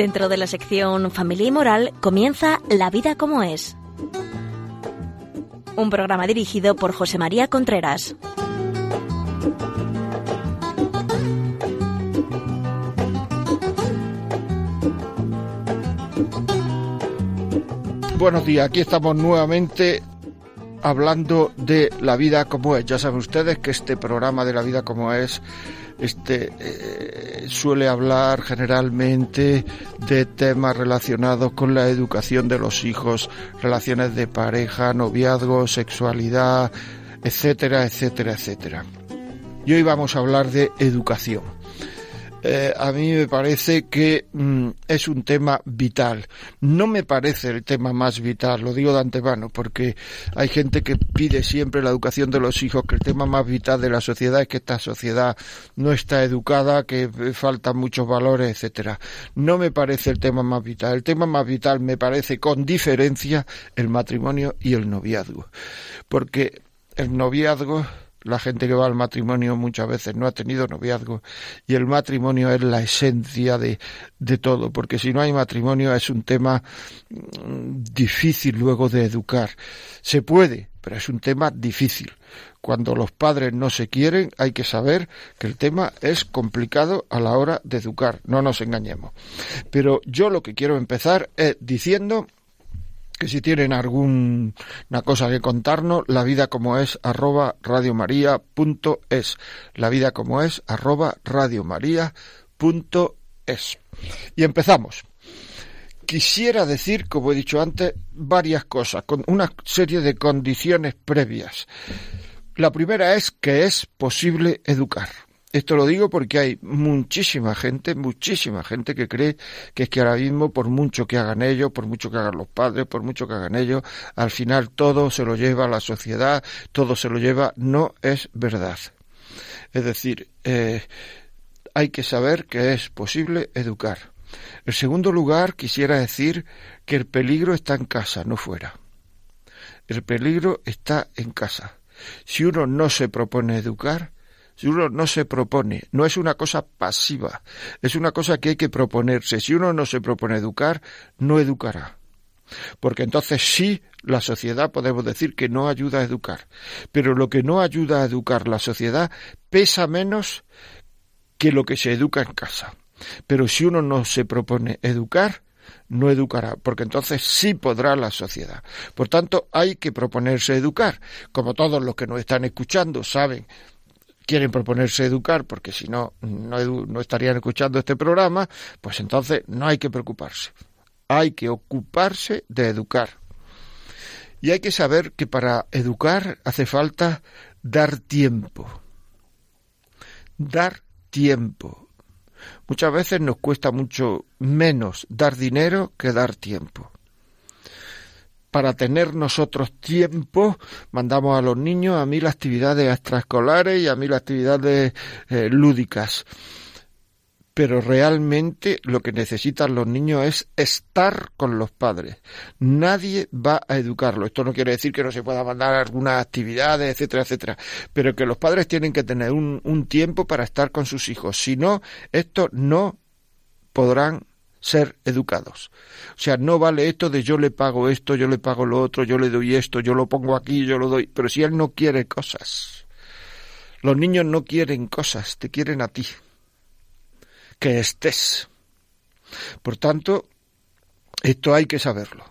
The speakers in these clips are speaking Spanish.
Dentro de la sección Familia y Moral comienza La vida como es. Un programa dirigido por José María Contreras. Buenos días, aquí estamos nuevamente hablando de la vida como es. Ya saben ustedes que este programa de la vida como es este eh, suele hablar generalmente de temas relacionados con la educación de los hijos, relaciones de pareja, noviazgo, sexualidad, etcétera, etcétera, etcétera. Y hoy vamos a hablar de educación. Eh, a mí me parece que mm, es un tema vital. No me parece el tema más vital, lo digo de antemano, porque hay gente que pide siempre la educación de los hijos, que el tema más vital de la sociedad es que esta sociedad no está educada, que faltan muchos valores, etcétera. No me parece el tema más vital. El tema más vital me parece con diferencia el matrimonio y el noviazgo. Porque el noviazgo la gente que va al matrimonio muchas veces no ha tenido noviazgo y el matrimonio es la esencia de, de todo, porque si no hay matrimonio es un tema mm, difícil luego de educar. Se puede, pero es un tema difícil. Cuando los padres no se quieren, hay que saber que el tema es complicado a la hora de educar, no nos engañemos. Pero yo lo que quiero empezar es diciendo que si tienen alguna cosa que contarnos, la vida como es arroba radiomaria.es. La vida como es arroba radiomaria.es. Y empezamos. Quisiera decir, como he dicho antes, varias cosas, con una serie de condiciones previas. La primera es que es posible educar. Esto lo digo porque hay muchísima gente, muchísima gente que cree que es que ahora mismo, por mucho que hagan ellos, por mucho que hagan los padres, por mucho que hagan ellos, al final todo se lo lleva la sociedad, todo se lo lleva. No es verdad. Es decir, eh, hay que saber que es posible educar. En segundo lugar, quisiera decir que el peligro está en casa, no fuera. El peligro está en casa. Si uno no se propone educar, si uno no se propone, no es una cosa pasiva, es una cosa que hay que proponerse. Si uno no se propone educar, no educará. Porque entonces sí, la sociedad podemos decir que no ayuda a educar. Pero lo que no ayuda a educar la sociedad pesa menos que lo que se educa en casa. Pero si uno no se propone educar, no educará, porque entonces sí podrá la sociedad. Por tanto, hay que proponerse educar. Como todos los que nos están escuchando saben quieren proponerse educar, porque si no, no, estarían escuchando este programa, pues entonces no hay que preocuparse. Hay que ocuparse de educar. Y hay que saber que para educar hace falta dar tiempo. Dar tiempo. Muchas veces nos cuesta mucho menos dar dinero que dar tiempo para tener nosotros tiempo, mandamos a los niños a mil actividades extraescolares y a mil actividades eh, lúdicas. Pero realmente lo que necesitan los niños es estar con los padres. Nadie va a educarlo. Esto no quiere decir que no se pueda mandar algunas actividades, etcétera, etcétera. Pero que los padres tienen que tener un, un tiempo para estar con sus hijos. Si no, esto no podrán ser educados. O sea, no vale esto de yo le pago esto, yo le pago lo otro, yo le doy esto, yo lo pongo aquí, yo lo doy. Pero si él no quiere cosas, los niños no quieren cosas, te quieren a ti. Que estés. Por tanto, esto hay que saberlo.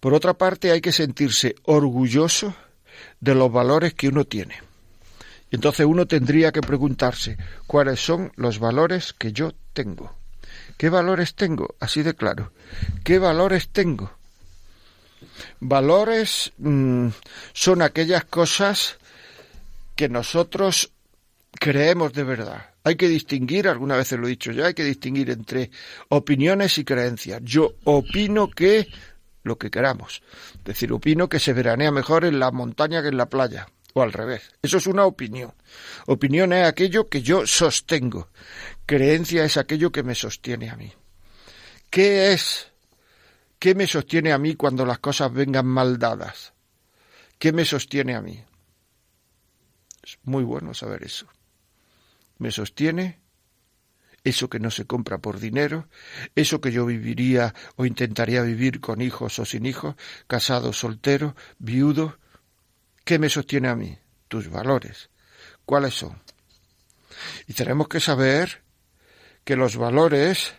Por otra parte, hay que sentirse orgulloso de los valores que uno tiene. Entonces uno tendría que preguntarse cuáles son los valores que yo tengo. ¿Qué valores tengo? Así de claro. ¿Qué valores tengo? Valores mm, son aquellas cosas que nosotros creemos de verdad. Hay que distinguir, alguna vez lo he dicho ya, hay que distinguir entre opiniones y creencias. Yo opino que lo que queramos. Es decir, opino que se veranea mejor en la montaña que en la playa o al revés. Eso es una opinión. Opinión es aquello que yo sostengo. Creencia es aquello que me sostiene a mí. ¿Qué es? ¿Qué me sostiene a mí cuando las cosas vengan mal dadas? ¿Qué me sostiene a mí? Es muy bueno saber eso. Me sostiene eso que no se compra por dinero, eso que yo viviría o intentaría vivir con hijos o sin hijos, casado, soltero, viudo. ¿Qué me sostiene a mí? Tus valores. ¿Cuáles son? Y tenemos que saber que los valores,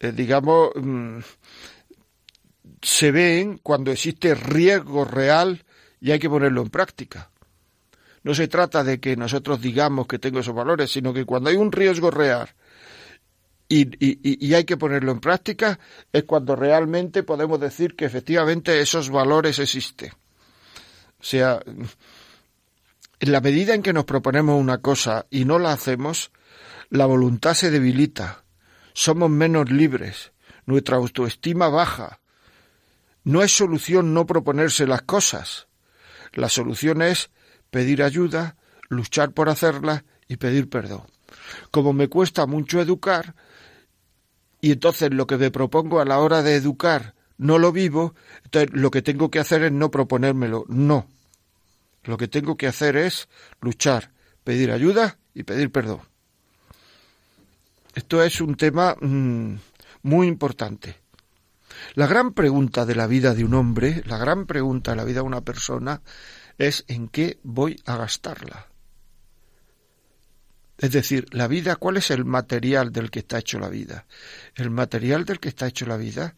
eh, digamos, mm, se ven cuando existe riesgo real y hay que ponerlo en práctica. No se trata de que nosotros digamos que tengo esos valores, sino que cuando hay un riesgo real y, y, hay que ponerlo en práctica, es cuando realmente podemos decir que efectivamente esos valores existen. O sea, en la medida en que nos proponemos una cosa y no la hacemos, la voluntad se debilita, somos menos libres, nuestra autoestima baja. No es solución no proponerse las cosas. La solución es pedir ayuda, luchar por hacerla y pedir perdón. Como me cuesta mucho educar, y entonces lo que me propongo a la hora de educar no lo vivo, entonces lo que tengo que hacer es no proponérmelo, no. Lo que tengo que hacer es luchar, pedir ayuda y pedir perdón. Esto es un tema mm, muy importante. La gran pregunta de la vida de un hombre, la gran pregunta de la vida de una persona, es en qué voy a gastarla. Es decir, la vida, ¿cuál es el material del que está hecho la vida? El material del que está hecho la vida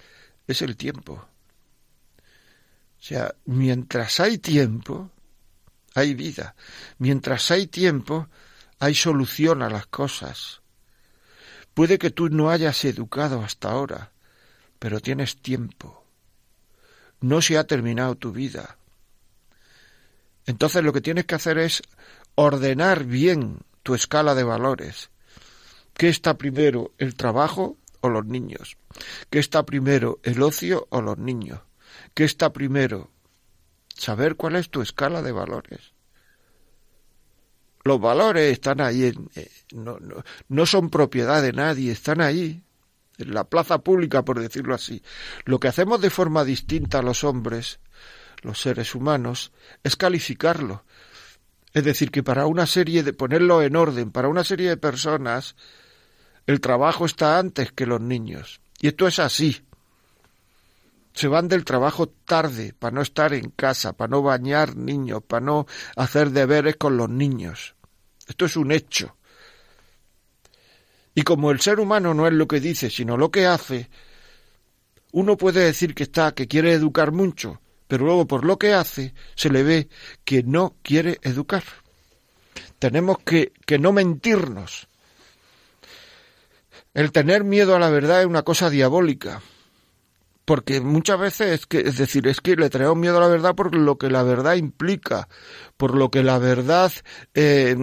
es el tiempo. O sea, mientras hay tiempo, hay vida. Mientras hay tiempo, hay solución a las cosas. Puede que tú no hayas educado hasta ahora, pero tienes tiempo. No se ha terminado tu vida. Entonces lo que tienes que hacer es ordenar bien tu escala de valores. ¿Qué está primero, el trabajo o los niños? ¿Qué está primero, el ocio o los niños? ¿Qué está primero? Saber cuál es tu escala de valores. Los valores están ahí, en, eh, no, no, no son propiedad de nadie, están ahí, en la plaza pública, por decirlo así. Lo que hacemos de forma distinta a los hombres los seres humanos, es calificarlo. Es decir, que para una serie de ponerlo en orden, para una serie de personas, el trabajo está antes que los niños. Y esto es así. Se van del trabajo tarde para no estar en casa, para no bañar niños, para no hacer deberes con los niños. Esto es un hecho. Y como el ser humano no es lo que dice, sino lo que hace, uno puede decir que está, que quiere educar mucho, pero luego por lo que hace se le ve que no quiere educar. Tenemos que, que no mentirnos. El tener miedo a la verdad es una cosa diabólica. Porque muchas veces es que, es decir, es que le traemos miedo a la verdad por lo que la verdad implica, por lo que la verdad, eh,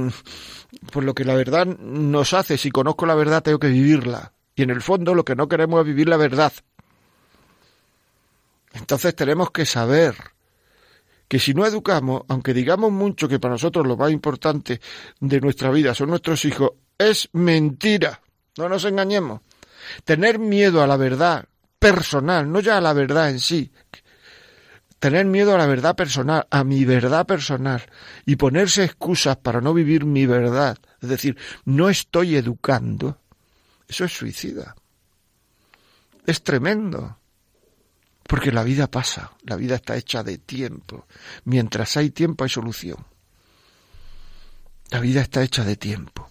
por lo que la verdad nos hace. Si conozco la verdad tengo que vivirla. Y en el fondo lo que no queremos es vivir la verdad. Entonces tenemos que saber que si no educamos, aunque digamos mucho que para nosotros lo más importante de nuestra vida son nuestros hijos, es mentira. No nos engañemos. Tener miedo a la verdad personal, no ya a la verdad en sí. Tener miedo a la verdad personal, a mi verdad personal, y ponerse excusas para no vivir mi verdad, es decir, no estoy educando, eso es suicida. Es tremendo. Porque la vida pasa, la vida está hecha de tiempo. Mientras hay tiempo hay solución. La vida está hecha de tiempo.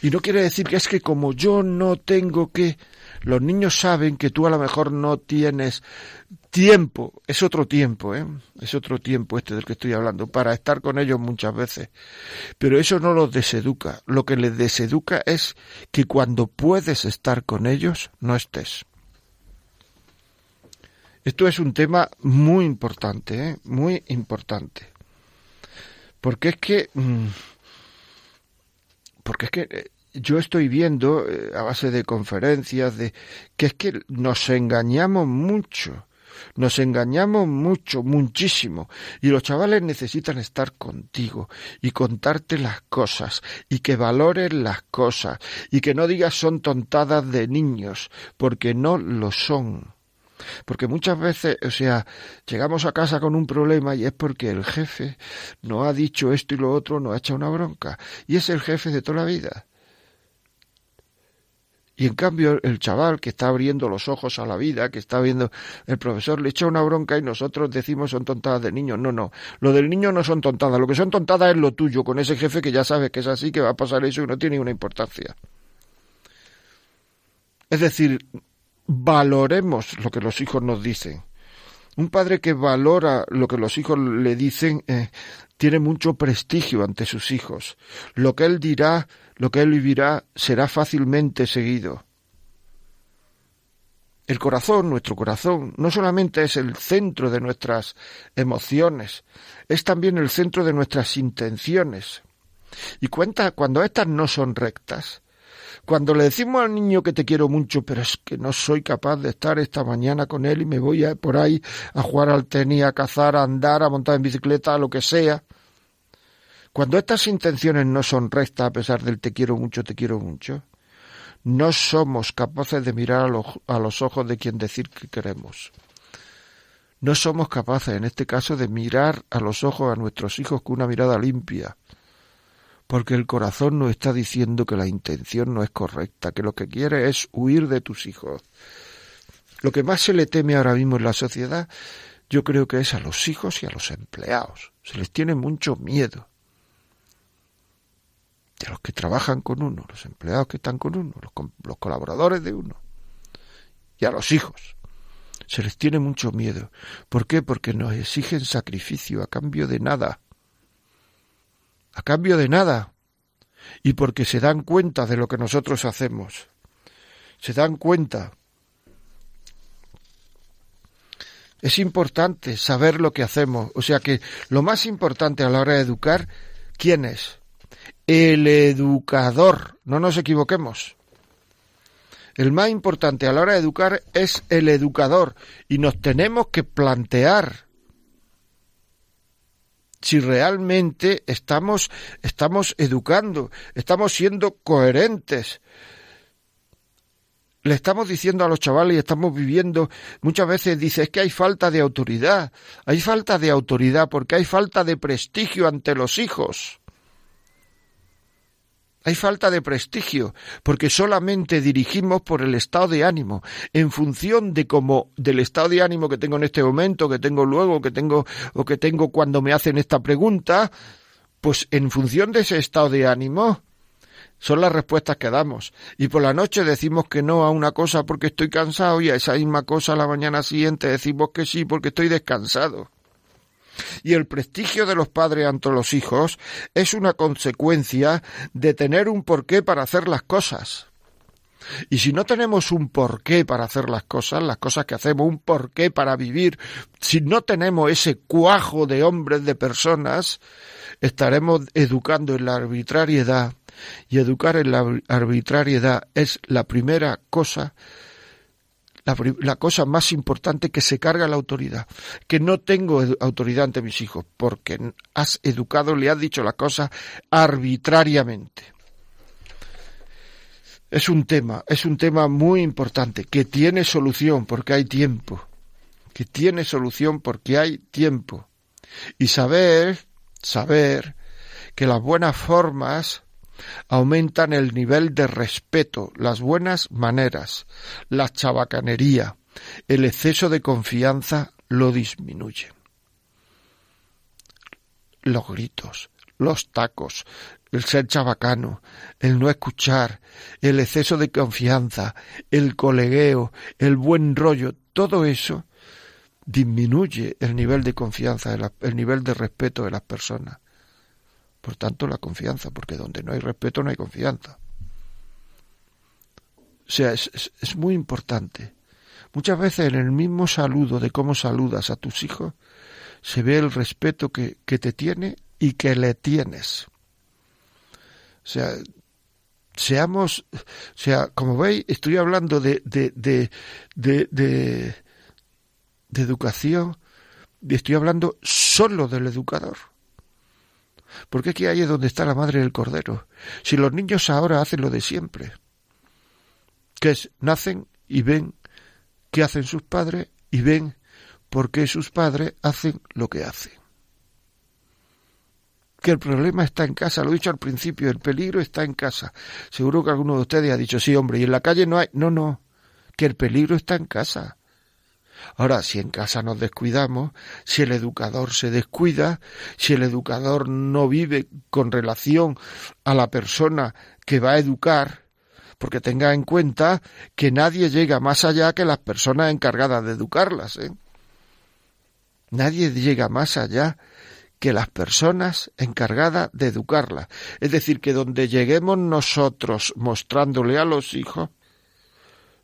Y no quiere decir que es que como yo no tengo que... Los niños saben que tú a lo mejor no tienes tiempo, es otro tiempo, ¿eh? es otro tiempo este del que estoy hablando, para estar con ellos muchas veces. Pero eso no los deseduca. Lo que les deseduca es que cuando puedes estar con ellos, no estés. Esto es un tema muy importante, ¿eh? muy importante. Porque es que... Mm, porque es que eh, yo estoy viendo, eh, a base de conferencias, de que es que nos engañamos mucho. Nos engañamos mucho, muchísimo. Y los chavales necesitan estar contigo y contarte las cosas y que valores las cosas y que no digas son tontadas de niños, porque no lo son. Porque muchas veces, o sea, llegamos a casa con un problema y es porque el jefe no ha dicho esto y lo otro, no ha hecho una bronca. Y es el jefe de toda la vida. Y en cambio el chaval que está abriendo los ojos a la vida, que está viendo el profesor le echa una bronca y nosotros decimos son tontadas de niños. No, no. Lo del niño no son tontadas. Lo que son tontadas es lo tuyo, con ese jefe que ya sabes que es así, que va a pasar eso y no tiene ninguna importancia. Es decir, valoremos lo que los hijos nos dicen. Un padre que valora lo que los hijos le dicen eh, tiene mucho prestigio ante sus hijos. Lo que él dirá, lo que él vivirá, será fácilmente seguido. El corazón, nuestro corazón, no solamente es el centro de nuestras emociones, es también el centro de nuestras intenciones. Y cuenta cuando éstas no son rectas, cuando le decimos al niño que te quiero mucho, pero es que no soy capaz de estar esta mañana con él y me voy a, por ahí a jugar al tenis, a cazar, a andar, a montar en bicicleta, a lo que sea. Cuando estas intenciones no son rectas a pesar del te quiero mucho, te quiero mucho, no somos capaces de mirar a los, a los ojos de quien decir que queremos. No somos capaces, en este caso, de mirar a los ojos a nuestros hijos con una mirada limpia, porque el corazón nos está diciendo que la intención no es correcta, que lo que quiere es huir de tus hijos. Lo que más se le teme ahora mismo en la sociedad, yo creo que es a los hijos y a los empleados. Se les tiene mucho miedo. De los que trabajan con uno, los empleados que están con uno, los, los colaboradores de uno. Y a los hijos. Se les tiene mucho miedo. ¿Por qué? Porque nos exigen sacrificio a cambio de nada a cambio de nada, y porque se dan cuenta de lo que nosotros hacemos. Se dan cuenta. Es importante saber lo que hacemos. O sea que lo más importante a la hora de educar, ¿quién es? El educador. No nos equivoquemos. El más importante a la hora de educar es el educador. Y nos tenemos que plantear si realmente estamos, estamos educando, estamos siendo coherentes. Le estamos diciendo a los chavales y estamos viviendo, muchas veces dice, es que hay falta de autoridad, hay falta de autoridad porque hay falta de prestigio ante los hijos. Hay falta de prestigio, porque solamente dirigimos por el estado de ánimo, en función de cómo, del estado de ánimo que tengo en este momento, que tengo luego, que tengo, o que tengo cuando me hacen esta pregunta, pues en función de ese estado de ánimo, son las respuestas que damos. Y por la noche decimos que no a una cosa porque estoy cansado y a esa misma cosa la mañana siguiente decimos que sí porque estoy descansado y el prestigio de los padres ante los hijos es una consecuencia de tener un porqué para hacer las cosas. Y si no tenemos un porqué para hacer las cosas, las cosas que hacemos, un porqué para vivir, si no tenemos ese cuajo de hombres, de personas, estaremos educando en la arbitrariedad. Y educar en la arbitrariedad es la primera cosa la, cosa más importante que se carga la autoridad, que no tengo autoridad ante mis hijos, porque has educado, le has dicho la cosa arbitrariamente. Es un tema, es un tema muy importante, que tiene solución porque hay tiempo, que tiene solución porque hay tiempo. Y saber, saber que las buenas formas aumentan el nivel de respeto, las buenas maneras, la chabacanería, el exceso de confianza lo disminuye. Los gritos, los tacos, el ser chabacano, el no escuchar, el exceso de confianza, el colegueo, el buen rollo, todo eso disminuye el nivel de confianza, el nivel de respeto de las personas. Por tanto, la confianza, porque donde no hay respeto no hay confianza. O sea, es, muy importante. Muchas veces en el mismo saludo de cómo saludas a tus hijos, se ve el respeto que, que te tiene y que le tienes. O sea, seamos, o sea, como veis, estoy hablando de, de, de, de, educación, y estoy hablando solo del educador. Porque aquí hay es donde está la madre del cordero. Si los niños ahora hacen lo de siempre, que es nacen y ven qué hacen sus padres y ven por qué sus padres hacen lo que hacen. que el problema está en casa. Lo he dicho al principio, el peligro está en casa. Seguro que alguno de ustedes ha dicho, sí, hombre, y en la calle no hay. No, no, que el peligro está en casa. Ahora, si en casa nos descuidamos, si el educador se descuida, si el educador no vive con relación a la persona que va a educar, porque tenga en cuenta que nadie llega más allá que las personas encargadas de educarlas. ¿eh? Nadie llega más allá que las personas encargadas de educarlas. Es decir, que donde lleguemos nosotros mostrándole a los hijos,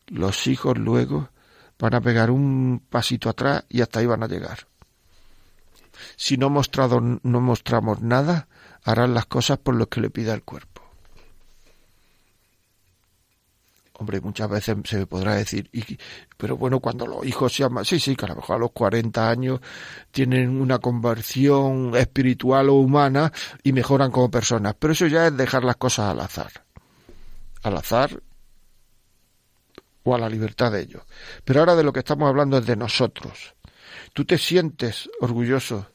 los hijos luego van a pegar un pasito atrás y hasta ahí van a llegar. Si no, mostrado, no mostramos nada, harán las cosas por lo que le pida el cuerpo. Hombre, muchas veces se podrá decir, y, pero bueno, cuando los hijos se llaman, sí, sí, que a lo mejor a los 40 años tienen una conversión espiritual o humana y mejoran como personas, pero eso ya es dejar las cosas al azar. Al azar o a la libertad de ellos. Pero ahora de lo que estamos hablando es de nosotros. Tú te sientes orgulloso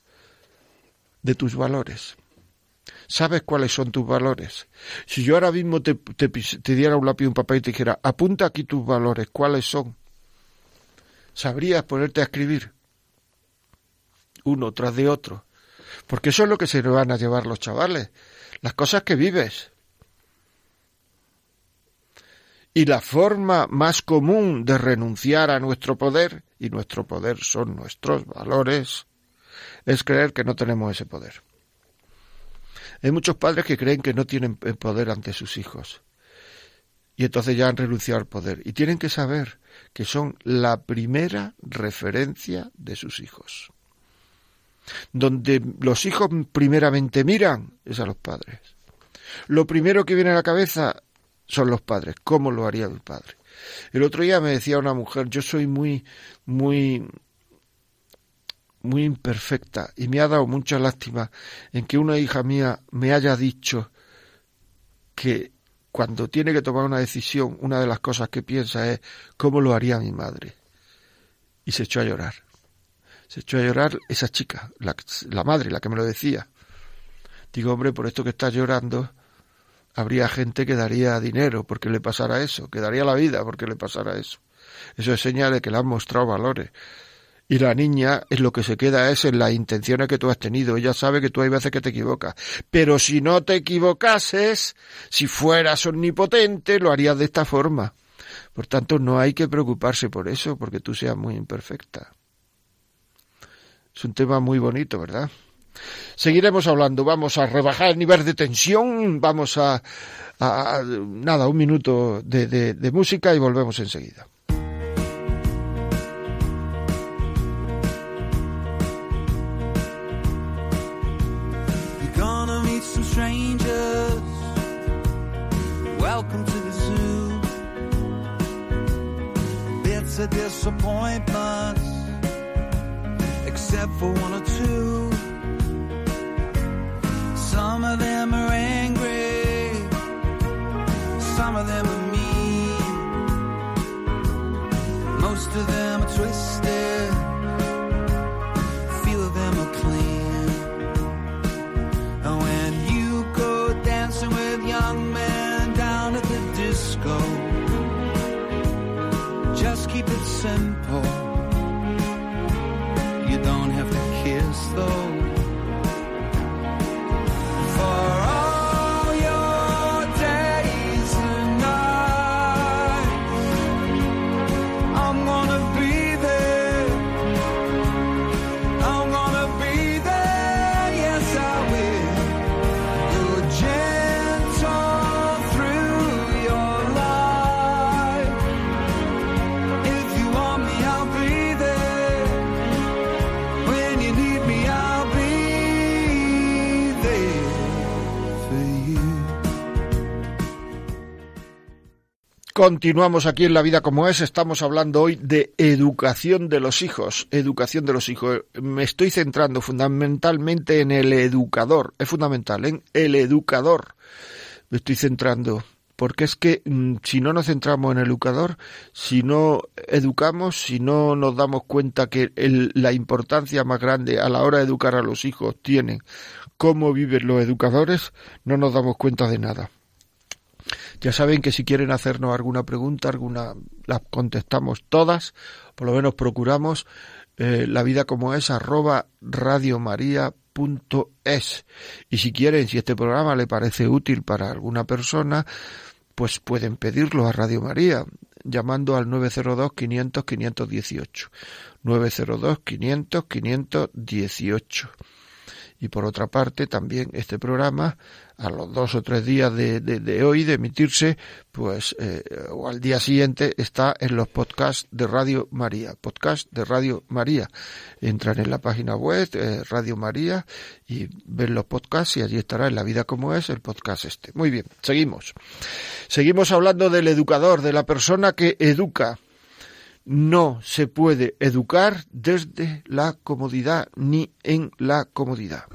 de tus valores. ¿Sabes cuáles son tus valores? Si yo ahora mismo te, diera un lápiz y un papel y te dijera, apunta aquí tus valores, ¿cuáles son? ¿Sabrías ponerte a escribir? Uno tras de otro. Porque eso es lo que se van a llevar los chavales. Las cosas que vives. Y la forma más común de renunciar a nuestro poder, y nuestro poder son nuestros valores, es creer que no tenemos ese poder. Hay muchos padres que creen que no tienen poder ante sus hijos. Y entonces ya han renunciado al poder. Y tienen que saber que son la primera referencia de sus hijos. Donde los hijos primeramente miran es a los padres. Lo primero que viene a la cabeza son los padres. ¿Cómo lo haría mi padre? El otro día me decía una mujer, yo soy muy, muy muy imperfecta y me ha dado mucha lástima en que una hija mía me haya dicho que cuando tiene que tomar una decisión, una de las cosas que piensa es cómo lo haría mi madre. Y se echó a llorar. Se echó a llorar esa chica, la, la madre, la que me lo decía. Digo, hombre, por esto que estás llorando, habría gente que daría dinero porque le pasara eso, que daría la vida porque le pasara eso. Eso es señal de que le han mostrado valores. Y la niña es lo que se queda es en las intenciones que tú has tenido. Ella sabe que tú hay veces que te equivocas. Pero si no te equivocases, si fueras omnipotente, lo harías de esta forma. Por tanto, no hay que preocuparse por eso, porque tú seas muy imperfecta. Es un tema muy bonito, ¿verdad? Seguiremos hablando, vamos a rebajar el nivel de tensión, vamos a, nada, un minuto de música y volvemos enseguida. except for one or two. Some of them are angry, some of them are mean, most of them are twisted, Continuamos aquí en La Vida como es. Estamos hablando hoy de educación de los hijos. Educación de los hijos. Me estoy centrando fundamentalmente en el educador. Es fundamental, en el educador. Me estoy centrando porque es que mm, si no nos centramos en el educador, si no educamos, si no nos damos cuenta que la importancia más grande a la hora de educar a los hijos tiene cómo viven los educadores, no nos damos cuenta de nada. Ya saben que si quieren hacernos alguna pregunta, alguna las contestamos todas, por lo menos procuramos eh, la vida como es arroba radiomaria.es. Y si quieren, si este programa le parece útil para alguna persona, pues pueden pedirlo a Radio María llamando al 902 500 518. 902 500 518. Y por otra parte, también este programa, a los dos o tres días de, hoy, de emitirse, pues, eh, o al día siguiente, está en los podcasts de Radio María. Podcast de Radio María. Entran en la página web, eh, Radio María, y ven los podcasts y allí estará en La Vida como es el podcast este. Muy bien, seguimos. Seguimos hablando del educador, de la persona que educa no se puede educar desde la comodidad ni en la comodidad.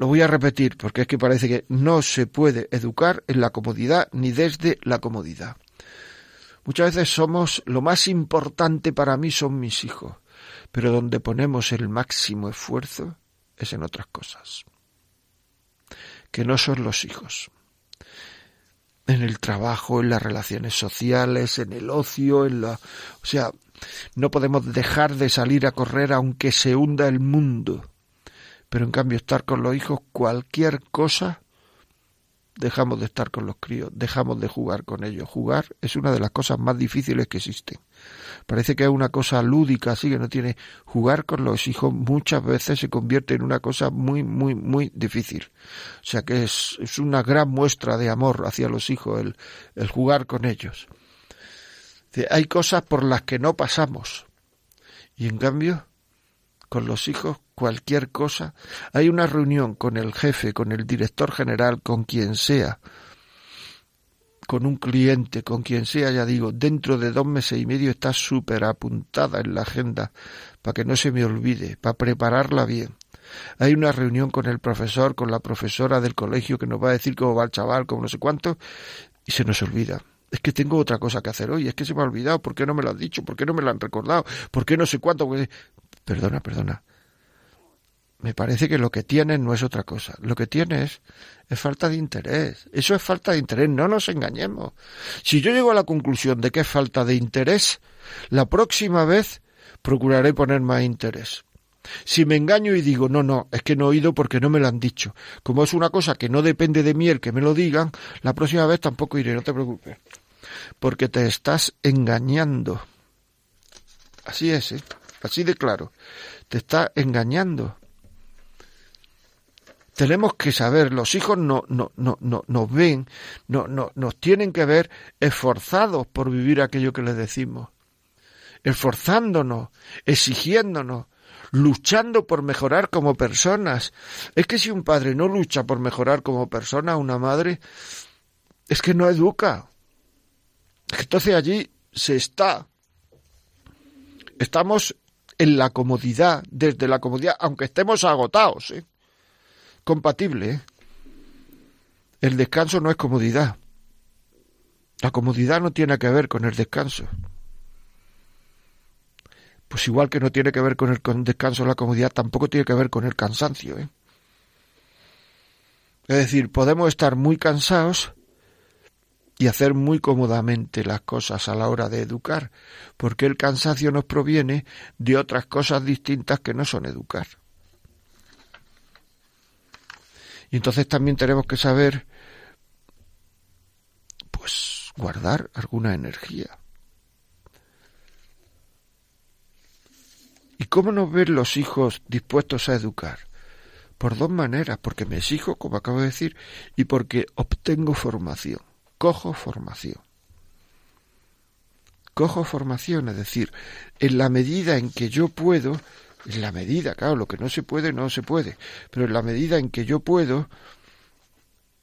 Lo voy a repetir porque es que parece que no se puede educar en la comodidad ni desde la comodidad. Muchas veces somos, lo más importante para mí son mis hijos, pero donde ponemos el máximo esfuerzo es en otras cosas, que no son los hijos en el trabajo, en las relaciones sociales, en el ocio, en la... O sea, no podemos dejar de salir a correr aunque se hunda el mundo. Pero en cambio estar con los hijos, cualquier cosa dejamos de estar con los críos, dejamos de jugar con ellos. Jugar es una de las cosas más difíciles que existen. Parece que es una cosa lúdica, así que no tiene. Jugar con los hijos muchas veces se convierte en una cosa muy, muy, muy difícil. O sea que es, es una gran muestra de amor hacia los hijos el, el jugar con ellos. Hay cosas por las que no pasamos. Y en cambio, con los hijos cualquier cosa. Hay una reunión con el jefe, con el director general, con quien sea, con un cliente, con quien sea, ya digo, dentro de dos meses y medio está súper apuntada en la agenda para que no se me olvide, para prepararla bien. Hay una reunión con el profesor, con la profesora del colegio que nos va a decir cómo va el chaval, cómo no sé cuánto, y se nos olvida. Es que tengo otra cosa que hacer hoy, es que se me ha olvidado, ¿por qué no me lo has dicho? ¿Por qué no me lo han recordado? ¿Por qué no sé cuánto? Perdona, perdona me parece que lo que tiene no es otra cosa. Lo que tiene es, falta de interés. Eso es falta de interés, no nos engañemos. Si yo llego a la conclusión de que es falta de interés, la próxima vez procuraré poner más interés. Si me engaño y digo, no, no, es que no he oído porque no me lo han dicho. Como es una cosa que no depende de mí el que me lo digan, la próxima vez tampoco iré, no te preocupes. Porque te estás engañando. Así es, ¿eh? Así de claro. Te está engañando. Tenemos que saber, los hijos no, no, no, no, nos ven, no, no, nos tienen que ver esforzados por vivir aquello que les decimos, esforzándonos, exigiéndonos, luchando por mejorar como personas. Es que si un padre no lucha por mejorar como persona, una madre, es que no educa. Entonces allí se está. Estamos en la comodidad, desde la comodidad, aunque estemos agotados. ¿eh? Compatible. ¿eh? El descanso no es comodidad. La comodidad no tiene que ver con el descanso. Pues igual que no tiene que ver con el descanso la comodidad, tampoco tiene que ver con el cansancio. ¿eh? Es decir, podemos estar muy cansados y hacer muy cómodamente las cosas a la hora de educar, porque el cansancio nos proviene de otras cosas distintas que no son educar. Y entonces también tenemos que saber, pues, guardar alguna energía. ¿Y cómo nos ven los hijos dispuestos a educar? Por dos maneras, porque me exijo, como acabo de decir, y porque obtengo formación, cojo formación. Cojo formación, es decir, en la medida en que yo puedo, en la medida, claro, lo que no se puede, no se puede, pero en la medida en que yo puedo,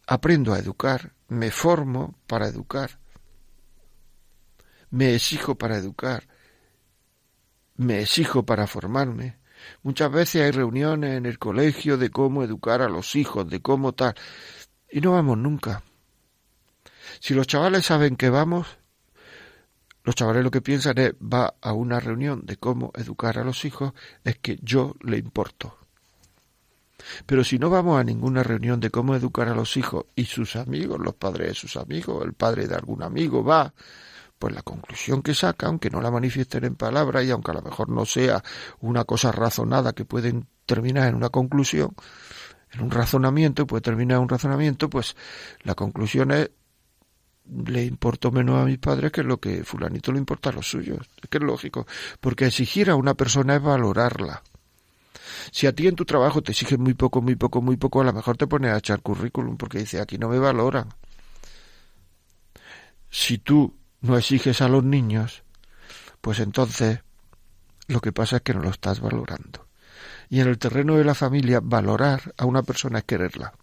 aprendo a educar, me formo para educar, me exijo para educar, me exijo para formarme. Muchas veces hay reuniones en el colegio de cómo educar a los hijos, de cómo tal, y no vamos nunca. Si los chavales saben que vamos, los chavales lo que piensan es, va a una reunión de cómo educar a los hijos, es que yo le importo. Pero si no vamos a ninguna reunión de cómo educar a los hijos y sus amigos, los padres de sus amigos, el padre de algún amigo va, pues la conclusión que saca, aunque no la manifiesten en palabras y aunque a lo mejor no sea una cosa razonada que pueden terminar en una conclusión, en un razonamiento, puede terminar en un razonamiento, pues la conclusión es le importo menos a mis padres que lo que fulanito le importa a los suyos. Es que es lógico, porque exigir a una persona es valorarla. Si a ti en tu trabajo te exigen muy poco, muy poco, muy poco, a lo mejor te pones a echar currículum porque dice aquí no me valoran. Si tú no exiges a los niños, pues entonces lo que pasa es que no lo estás valorando. Y en el terreno de la familia, valorar a una persona es quererla.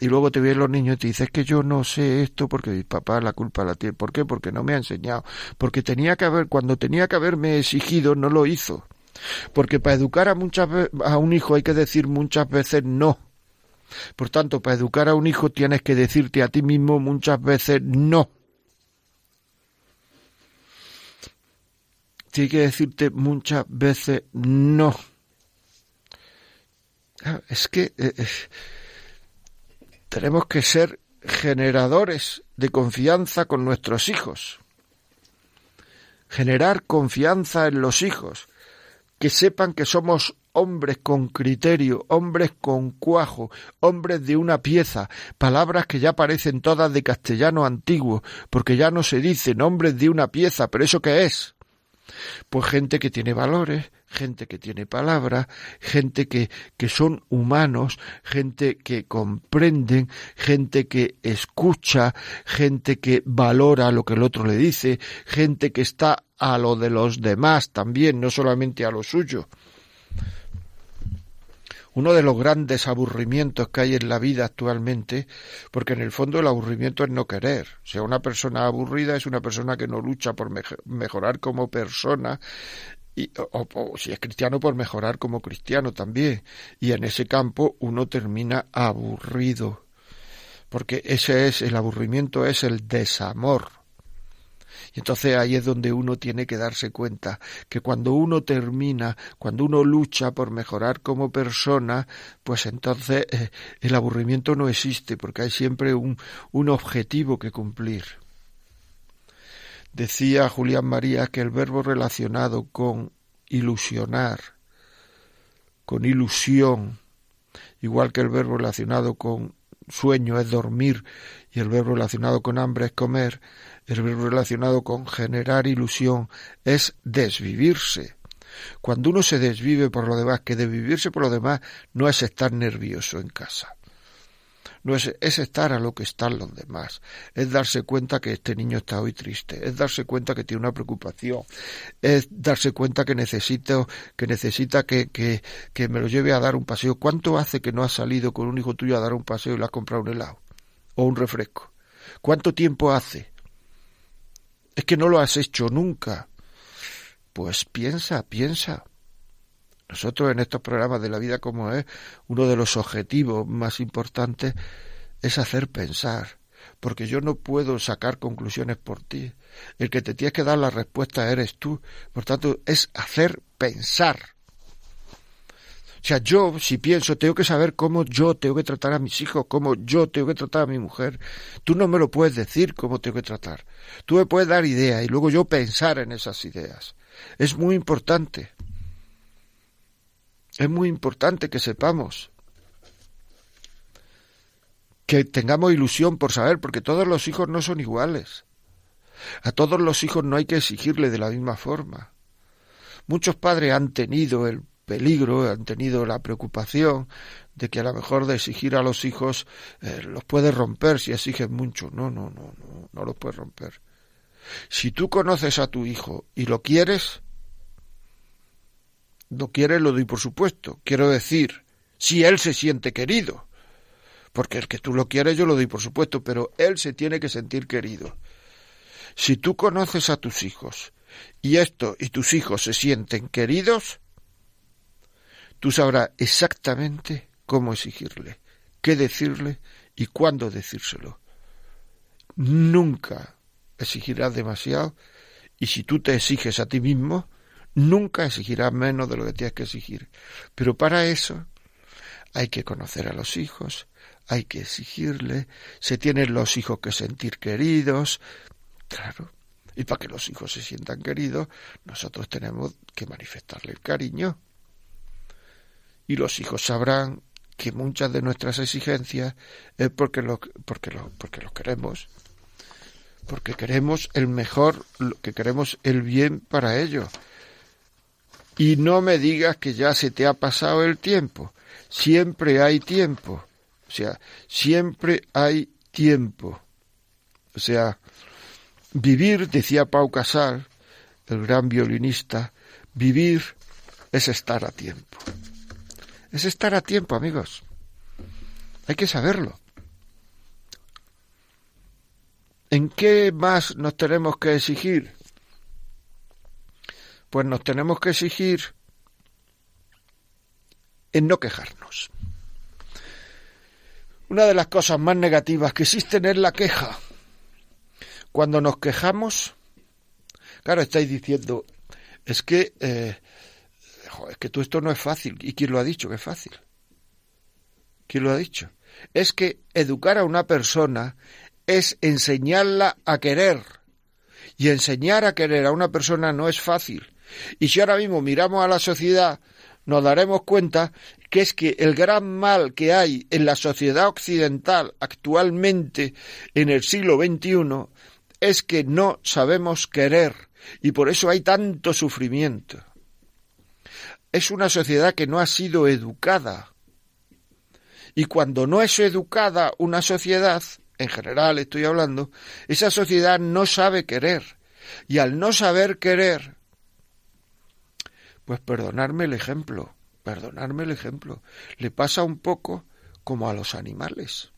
Y luego te vienen los niños y te dicen que yo no sé esto porque mi papá la culpa la tiene. ¿Por qué? Porque no me ha enseñado. Porque tenía que haber, cuando tenía que haberme exigido, no lo hizo. Porque para educar a, muchas, a un hijo hay que decir muchas veces no. Por tanto, para educar a un hijo tienes que decirte a ti mismo muchas veces no. Tiene que decirte muchas veces no. Ah, es que eh, eh, tenemos que ser generadores de confianza con nuestros hijos. Generar confianza en los hijos que sepan que somos hombres con criterio, hombres con cuajo, hombres de una pieza, palabras que ya parecen todas de castellano antiguo, porque ya no se dicen hombres de una pieza, pero ¿eso qué es? Pues gente que tiene valores, gente que tiene palabra, gente que, que son humanos, gente que comprenden, gente que escucha, gente que valora lo que el otro le dice, gente que está a lo de los demás también, no solamente a lo suyo. Uno de los grandes aburrimientos que hay en la vida actualmente, porque en el fondo el aburrimiento es no querer. O sea, una persona aburrida es una persona que no lucha por mejorar como persona y, o, si es cristiano por mejorar como cristiano también. Y en ese campo uno termina aburrido, porque ese es el aburrimiento, es el desamor. Y entonces ahí es donde uno tiene que darse cuenta que cuando uno termina, cuando uno lucha por mejorar como persona, pues entonces eh, el aburrimiento no existe, porque hay siempre un, un objetivo que cumplir. Decía Julián María que el verbo relacionado con ilusionar, con ilusión, igual que el verbo relacionado con sueño es dormir y el verbo relacionado con hambre es comer, el verbo relacionado con generar ilusión es desvivirse. Cuando uno se desvive por lo demás, que desvivirse por lo demás no es estar nervioso en casa no es, estar a lo que están los demás, es darse cuenta que este niño está hoy triste, es darse cuenta que tiene una preocupación, es darse cuenta que necesito, que necesita que, que, que me lo lleve a dar un paseo. ¿Cuánto hace que no has salido con un hijo tuyo a dar un paseo y le has comprado un helado o un refresco? ¿Cuánto tiempo hace? Es que no lo has hecho nunca. Pues piensa, piensa. Nosotros en estos programas de la vida como es, uno de los objetivos más importantes es hacer pensar, porque yo no puedo sacar conclusiones por ti. El que te tienes que dar la respuesta eres tú. Por tanto, es hacer pensar. O sea, yo, si pienso, tengo que saber cómo yo tengo que tratar a mis hijos, cómo yo tengo que tratar a mi mujer. Tú no me lo puedes decir cómo tengo que tratar. Tú me puedes dar ideas y luego yo pensar en esas ideas. Es muy importante. Es muy importante que sepamos, que tengamos ilusión por saber, porque todos los hijos no son iguales. A todos los hijos no hay que exigirle de la misma forma. Muchos padres han tenido el peligro, han tenido la preocupación de que a lo mejor de exigir a los hijos eh, los puedes romper si exigen mucho. No, no, no, no, no los puedes romper. Si tú conoces a tu hijo y lo quieres, no quiere, lo doy por supuesto. Quiero decir, si él se siente querido. Porque el que tú lo quieres, yo lo doy por supuesto, pero él se tiene que sentir querido. Si tú conoces a tus hijos y esto y tus hijos se sienten queridos, tú sabrás exactamente cómo exigirle, qué decirle y cuándo decírselo. nunca exigirás demasiado y si tú te exiges a ti mismo, nunca exigirás menos de lo que tienes que exigir. Pero para eso hay que conocer a los hijos, hay que exigirle, se tienen los hijos que sentir queridos, claro. Y para que los hijos se sientan queridos, nosotros tenemos que manifestarle el cariño. Y los hijos sabrán que muchas de nuestras exigencias es porque lo, porque lo, porque los queremos. Porque queremos el mejor, que queremos el bien para ellos. Y no me digas que ya se te ha pasado el tiempo. Siempre hay tiempo. O sea, siempre hay tiempo. O sea, vivir, decía Pau Casal, el gran violinista, vivir es estar a tiempo. Es estar a tiempo, amigos. Hay que saberlo. ¿En qué más nos tenemos que exigir? Pues nos tenemos que exigir en no quejarnos. Una de las cosas más negativas que existen es la queja. Cuando nos quejamos, claro, estáis diciendo, es que, eh, es que tú esto no es fácil. ¿Y quién lo ha dicho que es fácil? ¿Quién lo ha dicho? Es que educar a una persona es enseñarla a querer. Y enseñar a querer a una persona no es fácil. Y si ahora mismo miramos a la sociedad, nos daremos cuenta que es que el gran mal que hay en la sociedad occidental actualmente en el siglo XXI es que no sabemos querer y por eso hay tanto sufrimiento. Es una sociedad que no ha sido educada. Y cuando no es educada una sociedad, en general estoy hablando, esa sociedad no sabe querer. Y al no saber querer, pues perdonarme el ejemplo, perdonarme el ejemplo. Le pasa un poco como a los animales.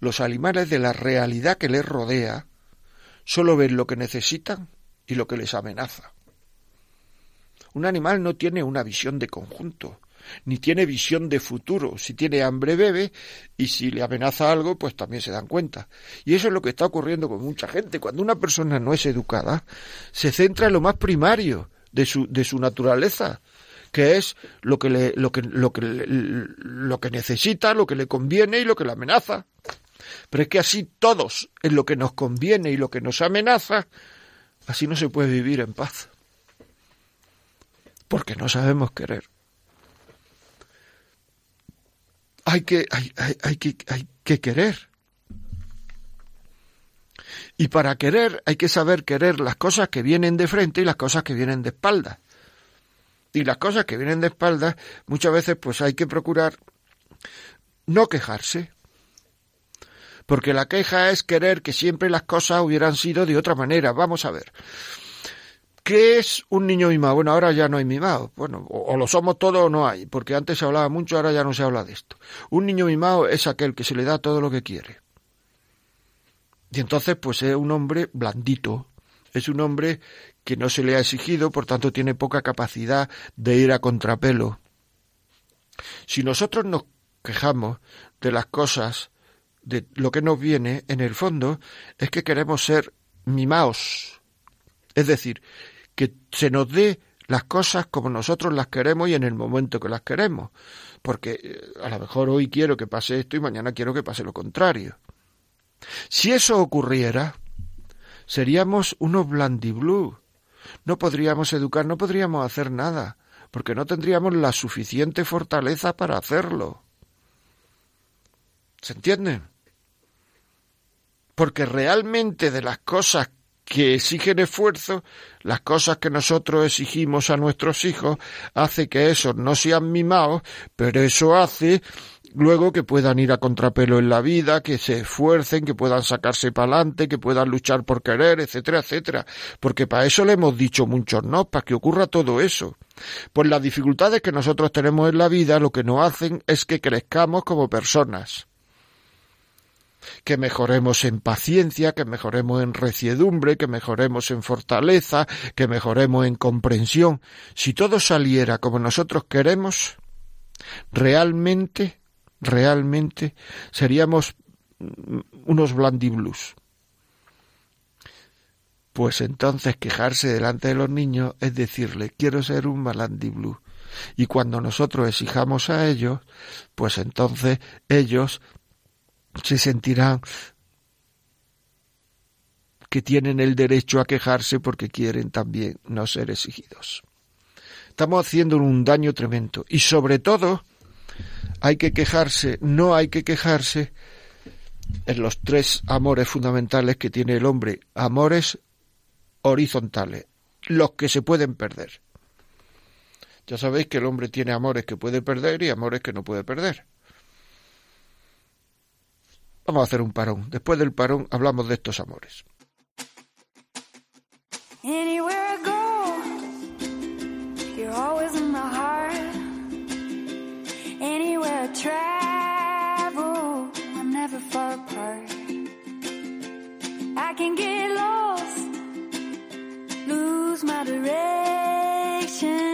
Los animales de la realidad que les rodea solo ven lo que necesitan y lo que les amenaza. Un animal no tiene una visión de conjunto, ni tiene visión de futuro. Si tiene hambre bebe y si le amenaza algo, pues también se dan cuenta. Y eso es lo que está ocurriendo con mucha gente. Cuando una persona no es educada, se centra en lo más primario de su, de su naturaleza, que es lo que, le, lo, que, lo, que, lo que necesita, lo que le conviene y lo que le amenaza. Pero es que así todos, en lo que nos conviene y lo que nos amenaza, así no se puede vivir en paz. Porque no sabemos querer. Hay que, hay, hay, que, hay que querer. Y para querer hay que saber querer las cosas que vienen de frente y las cosas que vienen de espalda. Y las cosas que vienen de espalda muchas veces pues hay que procurar no quejarse. Porque la queja es querer que siempre las cosas hubieran sido de otra manera. Vamos a ver. ¿Qué es un niño mimado? Bueno, ahora ya no hay mimado. Bueno, o, lo somos todos o no hay, porque antes se hablaba mucho, ahora ya no se habla de esto. Un niño mimado es aquel que se le da todo lo que quiere. Y entonces, pues es un hombre blandito, es un hombre que no se le ha exigido, por tanto tiene poca capacidad de ir a contrapelo. Si nosotros nos quejamos de las cosas, de lo que nos viene, en el fondo, es que queremos ser mimaos. Es decir, que se nos dé las cosas como nosotros las queremos y en el momento que las queremos. Porque eh, a lo mejor hoy quiero que pase esto y mañana quiero que pase lo contrario. Si eso ocurriera, seríamos unos blandiblú. No podríamos educar, no podríamos hacer nada, porque no tendríamos la suficiente fortaleza para hacerlo. ¿Se entiende? Porque realmente de las cosas que exigen esfuerzo, las cosas que nosotros exigimos a nuestros hijos, hace que esos no sean mimados, pero eso hace luego que puedan ir a contrapelo en la vida, que se esfuercen, que puedan sacarse para adelante, que puedan luchar por querer, etcétera, etcétera. Porque para eso le hemos dicho muchos no, para que ocurra todo eso. Pues las dificultades que nosotros tenemos en la vida lo que nos hacen es que crezcamos como personas que mejoremos en paciencia, que mejoremos en reciedumbre, que mejoremos en fortaleza, que mejoremos en comprensión. Si todo saliera como nosotros queremos, realmente realmente seríamos unos blandiblus. pues entonces quejarse delante de los niños es decirle quiero ser un malandiblu. Y cuando nosotros exijamos a ellos, pues entonces ellos se sentirán que tienen el derecho a quejarse porque quieren también no ser exigidos. Estamos haciendo un daño tremendo y sobre todo hay que quejarse, no hay que quejarse en los tres amores fundamentales que tiene el hombre, amores horizontales, los que se pueden perder. Ya sabéis que el hombre tiene amores que puede perder y amores que no puede perder. Vamos a hacer un parón. Después del parón hablamos de estos amores. Can get lost, lose my direction,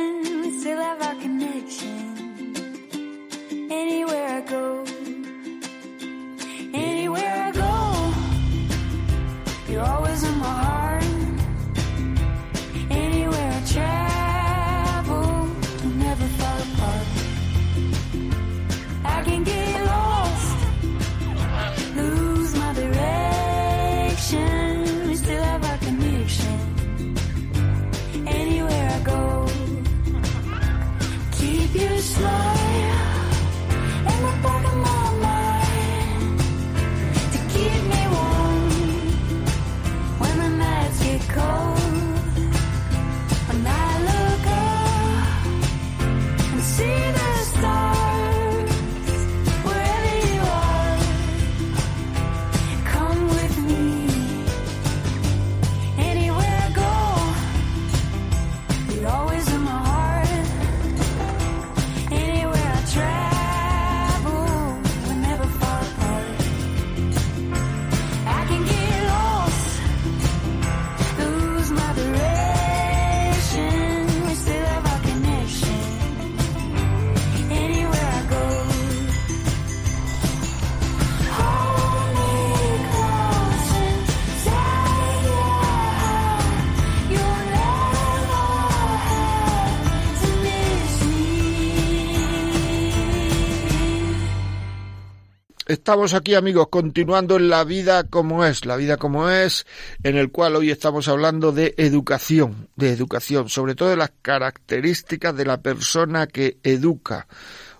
Estamos aquí amigos continuando en la vida como es, la vida como es, en el cual hoy estamos hablando de educación, de educación, sobre todo de las características de la persona que educa.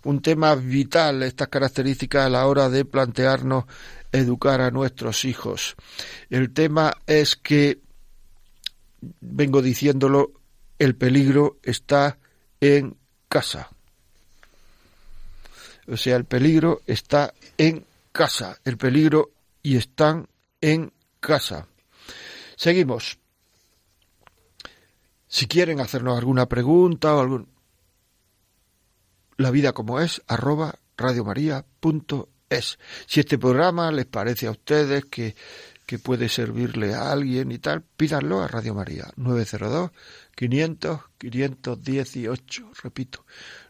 Un tema vital, estas características a la hora de plantearnos educar a nuestros hijos. El tema es que, vengo diciéndolo, el peligro está en casa. O sea, el peligro está en casa, el peligro y están en casa. Seguimos. Si quieren hacernos alguna pregunta o algún... La vida como es, arroba radiomaria.es. Si este programa les parece a ustedes que, que puede servirle a alguien y tal, pídanlo a Radio María. 902 500 518. Repito,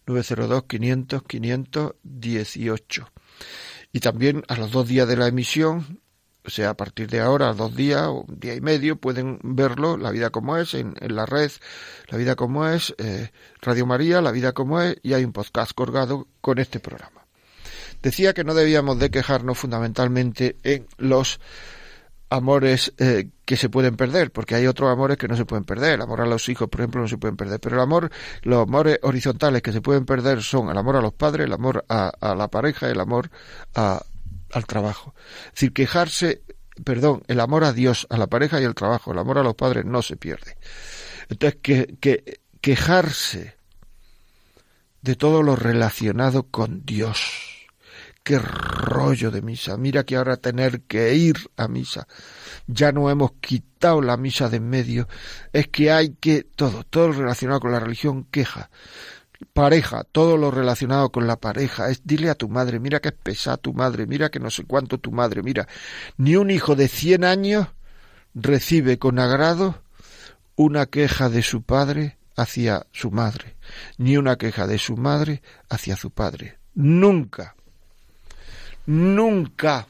902 500 518. Y también a los dos días de la emisión, o sea, a partir de ahora, dos días o un día y medio, pueden verlo, La Vida como es, en, la red, La Vida como es, eh, Radio María, La Vida como es, y hay un podcast colgado con este programa. Decía que no debíamos de quejarnos fundamentalmente en los amores eh, que se pueden perder, porque hay otros amores que no se pueden perder. El amor a los hijos, por ejemplo, no se pueden perder. Pero el amor, los amores horizontales que se pueden perder son el amor a los padres, el amor a, la pareja, el amor al trabajo. Es decir, quejarse, perdón, el amor a Dios, a la pareja y al trabajo, el amor a los padres no se pierde. Entonces, que, que quejarse de todo lo relacionado con Dios qué rollo de misa. Mira que ahora tener que ir a misa. Ya no hemos quitado la misa de en medio. Es que hay que todo, todo lo relacionado con la religión queja. Pareja, todo lo relacionado con la pareja. Es dile a tu madre, mira que es pesada tu madre, mira que no sé cuánto tu madre, mira. Ni un hijo de cien años recibe con agrado una queja de su padre hacia su madre, ni una queja de su madre hacia su padre. Nunca. Nunca.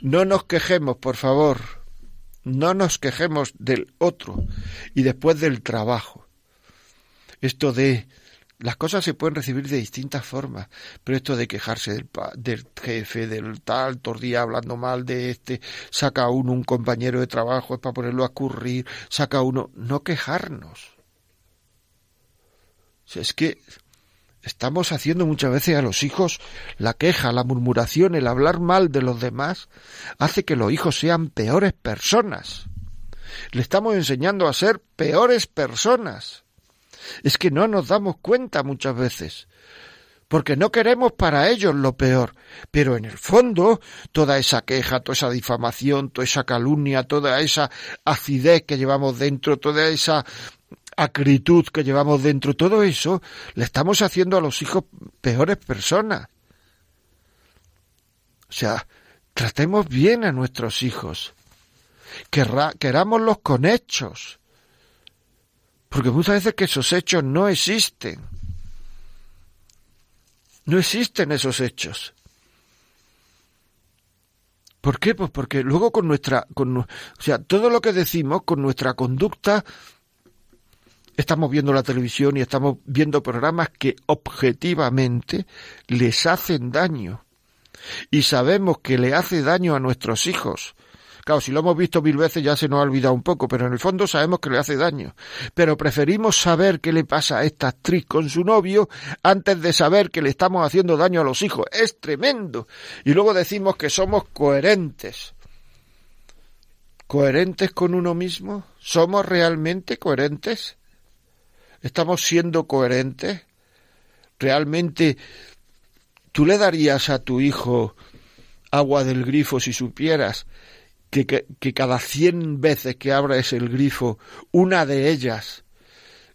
No nos quejemos, por favor. no nos quejemos del otro y después del trabajo. Esto de las cosas se pueden recibir de distintas formas, pero esto de quejarse del, del jefe, del tal, todo día hablando mal de este, saca uno un compañero de trabajo, es para ponerlo a currir, saca uno, no quejarnos. es que estamos haciendo muchas veces a los hijos la queja, la murmuración, el hablar mal de los demás, hace que los hijos sean peores personas. Le estamos enseñando a ser peores personas. Es que no nos damos cuenta muchas veces porque no queremos para ellos lo peor. Pero en el fondo, toda esa queja, toda esa difamación, toda esa calumnia, toda esa acidez que llevamos dentro, toda esa acritud que llevamos dentro, todo eso, le estamos haciendo a los hijos peores personas. O sea, tratemos bien a nuestros hijos. querámoslos con hechos. Porque muchas veces que esos hechos no existen. No existen esos hechos. ¿Por qué? Pues porque luego con nuestra, con, o sea, todo lo que decimos, con nuestra conducta, estamos viendo la televisión y estamos viendo programas que objetivamente les hacen daño. Y sabemos que le hace daño a nuestros hijos. Claro, si lo hemos visto mil veces ya se nos ha olvidado un poco, pero en el fondo sabemos que le hace daño. Pero preferimos saber qué le pasa a esta actriz con su novio antes de saber que le estamos haciendo daño a los hijos. Es tremendo. Y luego decimos que somos coherentes. ¿Coherentes con uno mismo? ¿Somos realmente coherentes? ¿Estamos siendo coherentes? ¿Realmente tú le darías a tu hijo agua del grifo si supieras que, cada cien veces que abres el grifo, una de ellas,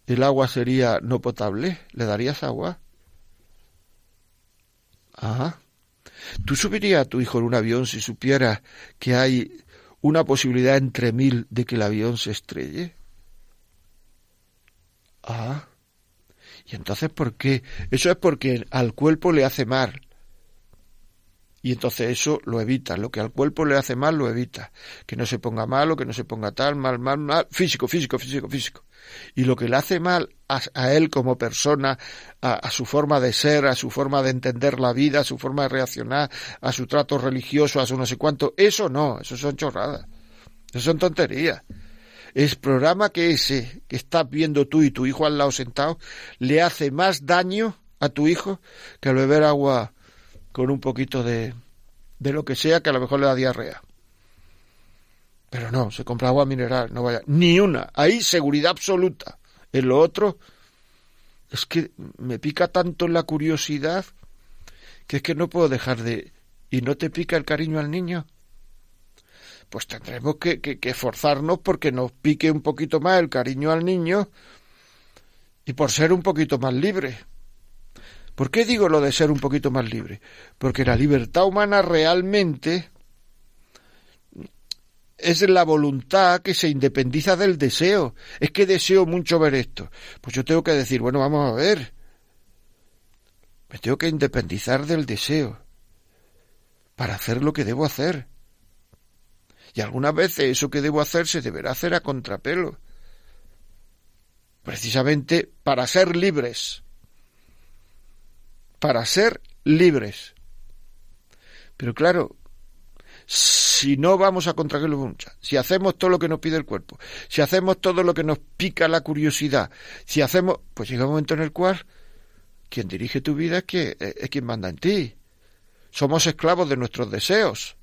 el agua sería no potable, ¿le darías agua? ¿Tú subirías a tu hijo en un avión si supieras que hay una posibilidad entre mil de que el avión se estrelle? Ah. ¿Y entonces por qué? Eso es porque al cuerpo le hace mal y entonces eso lo evita. Lo que al cuerpo le hace mal lo evita. Que no se ponga malo, que no se ponga tal, mal, mal, mal. Físico, físico, físico, físico. Y lo que le hace mal a, él como persona, a, su forma de ser, a su forma de entender la vida, a su forma de reaccionar, a su trato religioso, a su no sé cuánto, eso no, eso son chorradas. Eso son tonterías. Es programa que ese que estás viendo tú y tu hijo al lado sentado le hace más daño a tu hijo que al beber agua con un poquito de, de lo que sea que a lo mejor le da diarrea. Pero no, se compra agua mineral, no vaya. Ni una. Hay seguridad absoluta. En lo otro, es que me pica tanto la curiosidad que es que no puedo dejar de... ¿Y no te pica el cariño al niño? Pues tendremos que, que, esforzarnos porque nos pique un poquito más el cariño al niño y por ser un poquito más libre. ¿Por qué digo lo de ser un poquito más libre? Porque la libertad humana realmente es la voluntad que se independiza del deseo. Es que deseo mucho ver esto. Pues yo tengo que decir, bueno, vamos a ver. Me tengo que independizar del deseo para hacer lo que debo hacer. Y algunas veces eso que debo hacer se deberá hacer a contrapelo. Precisamente para ser libres para ser libres. Pero claro, si no vamos a contraer mucha, si hacemos todo lo que nos pide el cuerpo, si hacemos todo lo que nos pica la curiosidad, si hacemos, pues llega un momento en el cual quien dirige tu vida es, que, es quien manda en ti. Somos esclavos de nuestros deseos.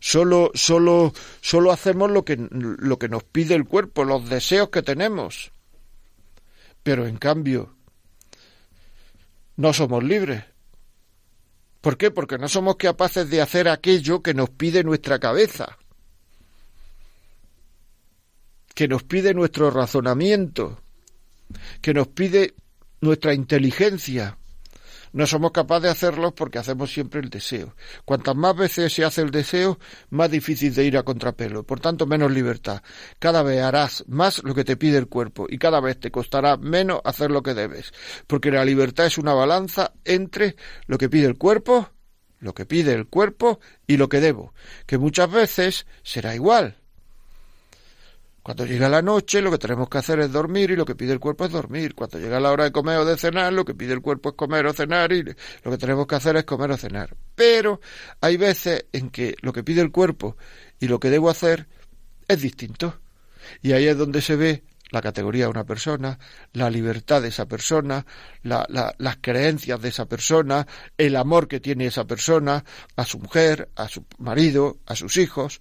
Solo, solo, solo hacemos lo que, lo que nos pide el cuerpo, los deseos que tenemos. Pero en cambio, no somos libres. ¿Por qué? Porque no somos capaces de hacer aquello que nos pide nuestra cabeza, que nos pide nuestro razonamiento, que nos pide nuestra inteligencia, no somos capaces de hacerlo porque hacemos siempre el deseo. Cuantas más veces se hace el deseo, más difícil de ir a contrapelo. Por tanto, menos libertad. Cada vez harás más lo que te pide el cuerpo y cada vez te costará menos hacer lo que debes. Porque la libertad es una balanza entre lo que pide el cuerpo, lo que pide el cuerpo y lo que debo. Que muchas veces será igual. Cuando llega la noche, lo que tenemos que hacer es dormir y lo que pide el cuerpo es dormir. Cuando llega la hora de comer o de cenar, lo que pide el cuerpo es comer o cenar y lo que tenemos que hacer es comer o cenar. Pero hay veces en que lo que pide el cuerpo y lo que debo hacer es distinto. Y ahí es donde se ve la categoría de una persona, la libertad de esa persona, las creencias de esa persona, el amor que tiene esa persona a su mujer, a su marido, a sus hijos,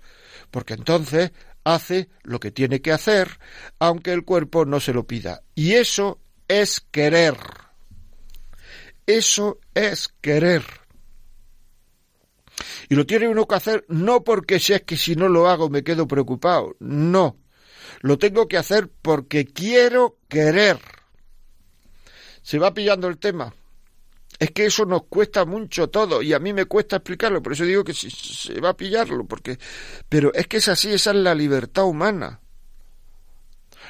porque entonces hace lo que tiene que hacer, aunque el cuerpo no se lo pida. Y eso es querer. Eso es querer. Y lo tiene uno que hacer no porque si es que si no lo hago me quedo preocupado. No. Lo tengo que hacer porque quiero querer. ¿Se va pillando el tema? Es que eso nos cuesta mucho todo y a mí me cuesta explicarlo, por eso digo que se va a pillarlo, porque pero es que es así, esa es la libertad humana.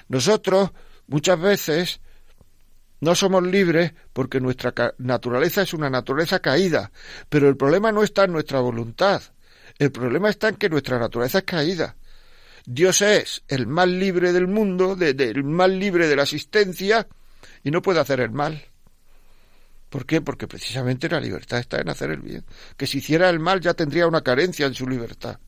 Nosotros muchas veces no somos libres porque nuestra naturaleza es una naturaleza caída, pero el problema no está en nuestra voluntad, el problema está en que nuestra naturaleza es caída. Dios es el más libre del mundo, el más libre de la existencia, y no puede hacer el mal. ¿Por qué? Porque precisamente la libertad está en hacer el bien. Que si hiciera el mal ya tendría una carencia en su libertad.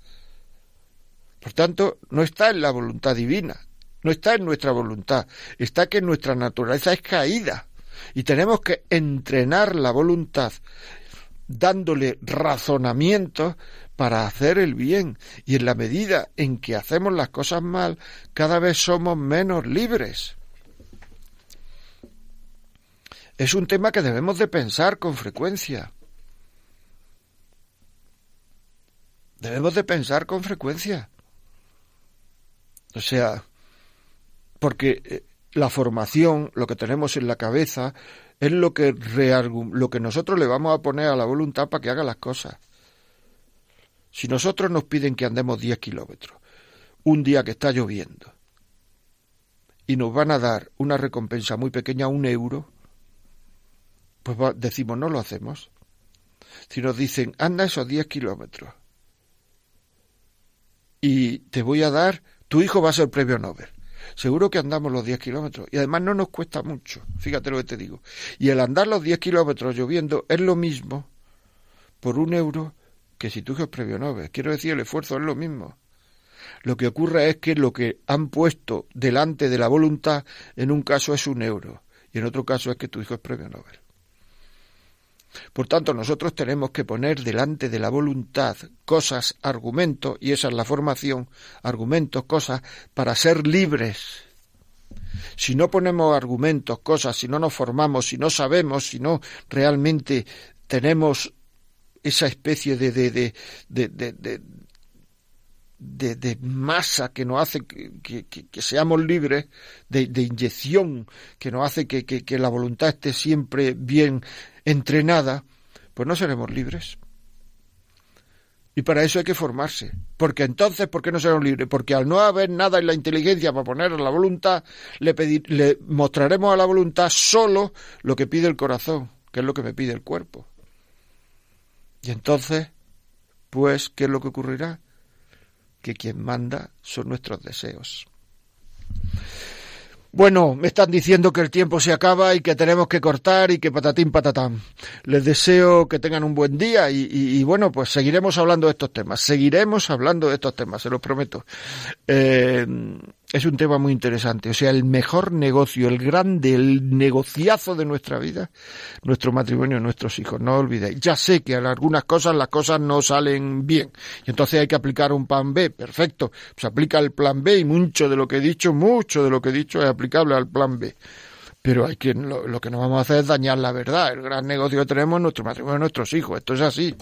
Por tanto, no está en la voluntad divina, no está en nuestra voluntad, está que nuestra naturaleza es caída y tenemos que entrenar la voluntad dándole razonamiento para hacer el bien y en la medida en que hacemos las cosas mal, cada vez somos menos libres. Es un tema que debemos de pensar con frecuencia. Debemos de pensar con frecuencia. O sea, porque eh, la formación, lo que tenemos en la cabeza, es lo que, lo que nosotros le vamos a poner a la voluntad para que haga las cosas. Si nosotros nos piden que andemos 10 kilómetros, un día que está lloviendo, y nos van a dar una recompensa muy pequeña, un euro, pues decimos, no lo hacemos. Si nos dicen, anda esos 10 kilómetros y te voy a dar, tu hijo va a ser premio Nobel. Seguro que andamos los 10 kilómetros y además no nos cuesta mucho, fíjate lo que te digo. Y el andar los 10 kilómetros lloviendo es lo mismo por un euro que si tu hijo es premio Nobel. Quiero decir, el esfuerzo es lo mismo. Lo que ocurre es que lo que han puesto delante de la voluntad en un caso es un euro y en otro caso es que tu hijo es premio Nobel. Por tanto, nosotros tenemos que poner delante de la voluntad cosas, argumentos, y esa es la formación, argumentos, cosas, para ser libres. Si no ponemos argumentos, cosas, si no nos formamos, si no sabemos, si no realmente tenemos esa especie de, de, de, de, de, masa que nos hace que, que, seamos libres, de, inyección que nos hace que, que, la voluntad esté siempre bien entrenada, pues no seremos libres. Y para eso hay que formarse. Porque entonces, ¿por qué no seremos libres? Porque al no haber nada en la inteligencia para poner a la voluntad, le, le mostraremos a la voluntad solo lo que pide el corazón, que es lo que me pide el cuerpo. Y entonces, pues, ¿qué es lo que ocurrirá? Que quien manda son nuestros deseos. Bueno, me están diciendo que el tiempo se acaba y que tenemos que cortar y que patatín patatán. Les deseo que tengan un buen día y, bueno, pues seguiremos hablando de estos temas. Seguiremos hablando de estos temas, se los prometo. Eh, es un tema muy interesante. O sea, el mejor negocio, el grande, el negociazo de nuestra vida, nuestro matrimonio, nuestros hijos. No olvidéis. Ya sé que en algunas cosas las cosas no salen bien. Y entonces hay que aplicar un plan B. Perfecto. Pues aplica el plan B y mucho de lo que he dicho, mucho de lo que he dicho es aplicable al plan B pero hay que lo, que no vamos a hacer es dañar la verdad. El gran negocio que tenemos es nuestro matrimonio, nuestros hijos. Esto es así.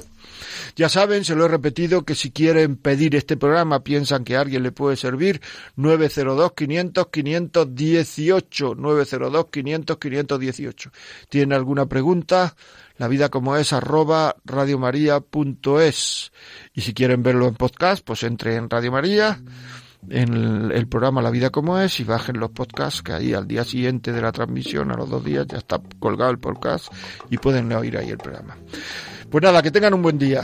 Ya saben, se lo he repetido, que si quieren pedir este programa, piensan que a alguien le puede servir, 902-500-518, 902-500-518. ¿Tienen alguna pregunta? La vida como es arroba radiomaria.es. Y si quieren verlo en podcast, pues entre en Radio María en el, programa La Vida como es y bajen los podcasts que ahí al día siguiente de la transmisión, a los dos días, ya está colgado el podcast y pueden oír ahí el programa. Pues nada, que tengan un buen día.